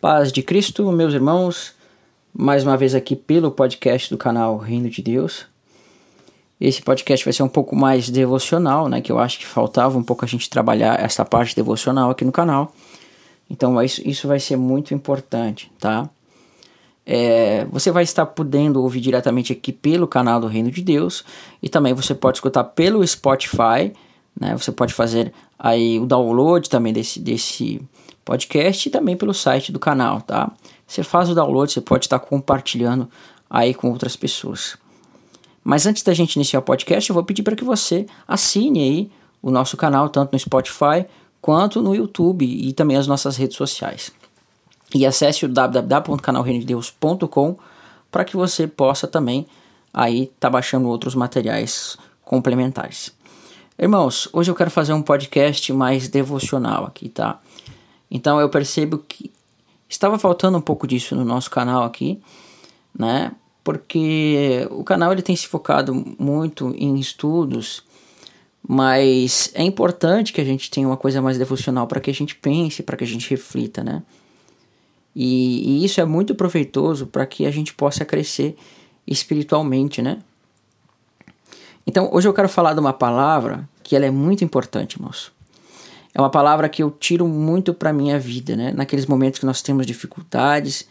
Paz de Cristo, meus irmãos, mais uma vez aqui pelo podcast do canal Reino de Deus. Esse podcast vai ser um pouco mais devocional, né? Que eu acho que faltava um pouco a gente trabalhar essa parte devocional aqui no canal. Então isso, isso vai ser muito importante, tá? É, você vai estar podendo ouvir diretamente aqui pelo canal do Reino de Deus e também você pode escutar pelo Spotify, né? Você pode fazer aí o download também desse, desse podcast e também pelo site do canal, tá? Você faz o download, você pode estar compartilhando aí com outras pessoas. Mas antes da gente iniciar o podcast, eu vou pedir para que você assine aí o nosso canal, tanto no Spotify quanto no YouTube e também as nossas redes sociais. E acesse o www.canalreinodedeus.com para que você possa também aí estar tá baixando outros materiais complementares. Irmãos, hoje eu quero fazer um podcast mais devocional aqui, tá? Então eu percebo que estava faltando um pouco disso no nosso canal aqui, né? Porque o canal ele tem se focado muito em estudos, mas é importante que a gente tenha uma coisa mais devocional para que a gente pense, para que a gente reflita, né? E, e isso é muito proveitoso para que a gente possa crescer espiritualmente, né? Então, hoje eu quero falar de uma palavra que ela é muito importante, irmãos é uma palavra que eu tiro muito para minha vida, né? Naqueles momentos que nós temos dificuldades,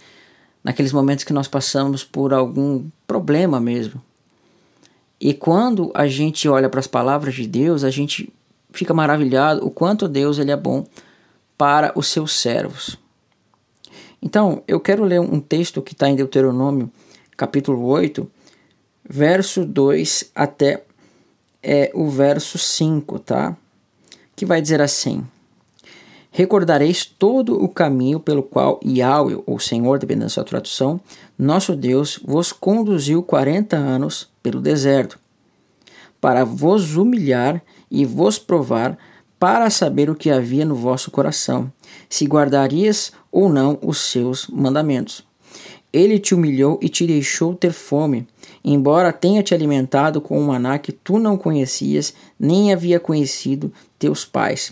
naqueles momentos que nós passamos por algum problema mesmo. E quando a gente olha para as palavras de Deus, a gente fica maravilhado o quanto Deus ele é bom para os seus servos. Então, eu quero ler um texto que está em Deuteronômio, capítulo 8, verso 2 até é, o verso 5, tá? Que vai dizer assim: Recordareis todo o caminho pelo qual Yahweh, ou Senhor, dependendo da sua tradução, nosso Deus, vos conduziu quarenta anos pelo deserto, para vos humilhar e vos provar, para saber o que havia no vosso coração, se guardarias ou não os seus mandamentos. Ele te humilhou e te deixou ter fome, embora tenha te alimentado com um maná que tu não conhecias, nem havia conhecido teus pais,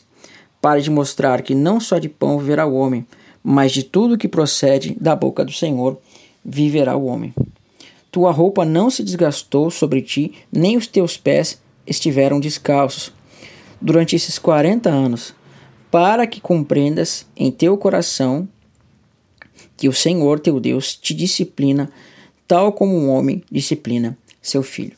para te mostrar que não só de pão viverá o homem, mas de tudo que procede da boca do Senhor viverá o homem. Tua roupa não se desgastou sobre ti, nem os teus pés estiveram descalços. Durante esses quarenta anos, para que compreendas em teu coração que o Senhor teu Deus te disciplina, tal como um homem disciplina seu filho.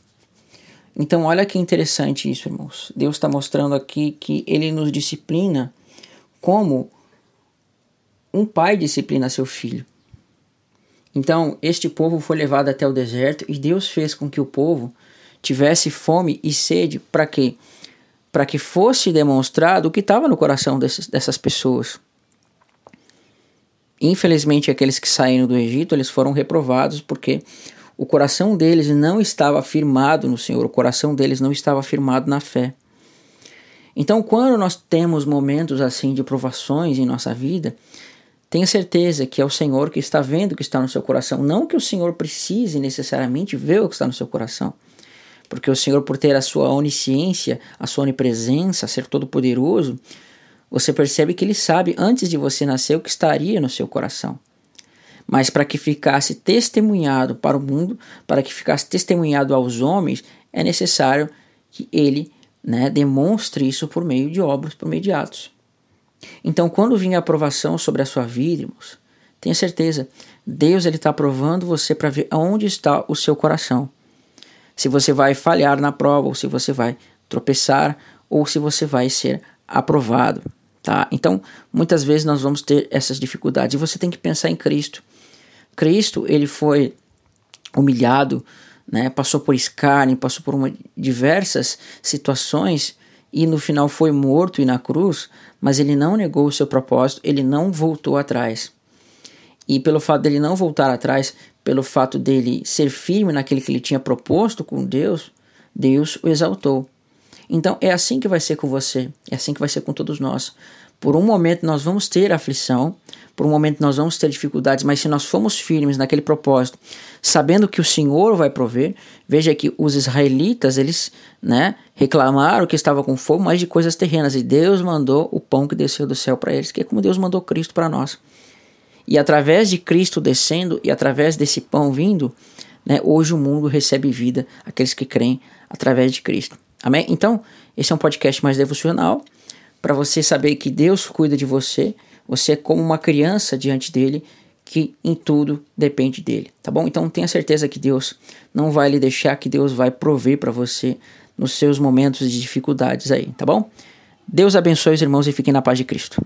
Então, olha que interessante isso, irmãos. Deus está mostrando aqui que ele nos disciplina como um pai disciplina seu filho. Então, este povo foi levado até o deserto e Deus fez com que o povo tivesse fome e sede para quê? Para que fosse demonstrado o que estava no coração desses, dessas pessoas. Infelizmente, aqueles que saíram do Egito, eles foram reprovados porque o coração deles não estava firmado no Senhor, o coração deles não estava firmado na fé. Então, quando nós temos momentos assim de provações em nossa vida, tenha certeza que é o Senhor que está vendo o que está no seu coração, não que o Senhor precise necessariamente ver o que está no seu coração. Porque o Senhor, por ter a sua onisciência, a sua onipresença, ser todo-poderoso, você percebe que ele sabe antes de você nascer o que estaria no seu coração. Mas para que ficasse testemunhado para o mundo, para que ficasse testemunhado aos homens, é necessário que ele né, demonstre isso por meio de obras, por meio de atos. Então, quando vir a aprovação sobre a sua vida, irmãos, tenha certeza, Deus ele está provando você para ver aonde está o seu coração. Se você vai falhar na prova, ou se você vai tropeçar, ou se você vai ser aprovado. Tá? Então, muitas vezes nós vamos ter essas dificuldades e você tem que pensar em Cristo. Cristo, ele foi humilhado, né? passou por escárnio, passou por uma, diversas situações e no final foi morto e na cruz, mas ele não negou o seu propósito, ele não voltou atrás. E pelo fato dele não voltar atrás, pelo fato dele ser firme naquele que ele tinha proposto com Deus, Deus o exaltou. Então é assim que vai ser com você, é assim que vai ser com todos nós. Por um momento nós vamos ter aflição, por um momento nós vamos ter dificuldades, mas se nós formos firmes naquele propósito, sabendo que o Senhor vai prover, veja que os israelitas, eles, né, reclamaram que estava com fome, mas de coisas terrenas, e Deus mandou o pão que desceu do céu para eles, que é como Deus mandou Cristo para nós. E através de Cristo descendo e através desse pão vindo, né, hoje o mundo recebe vida, aqueles que creem através de Cristo. Amém? Então, esse é um podcast mais devocional para você saber que Deus cuida de você, você é como uma criança diante dele que em tudo depende dele, tá bom? Então tenha certeza que Deus não vai lhe deixar, que Deus vai prover para você nos seus momentos de dificuldades aí, tá bom? Deus abençoe os irmãos e fiquem na paz de Cristo.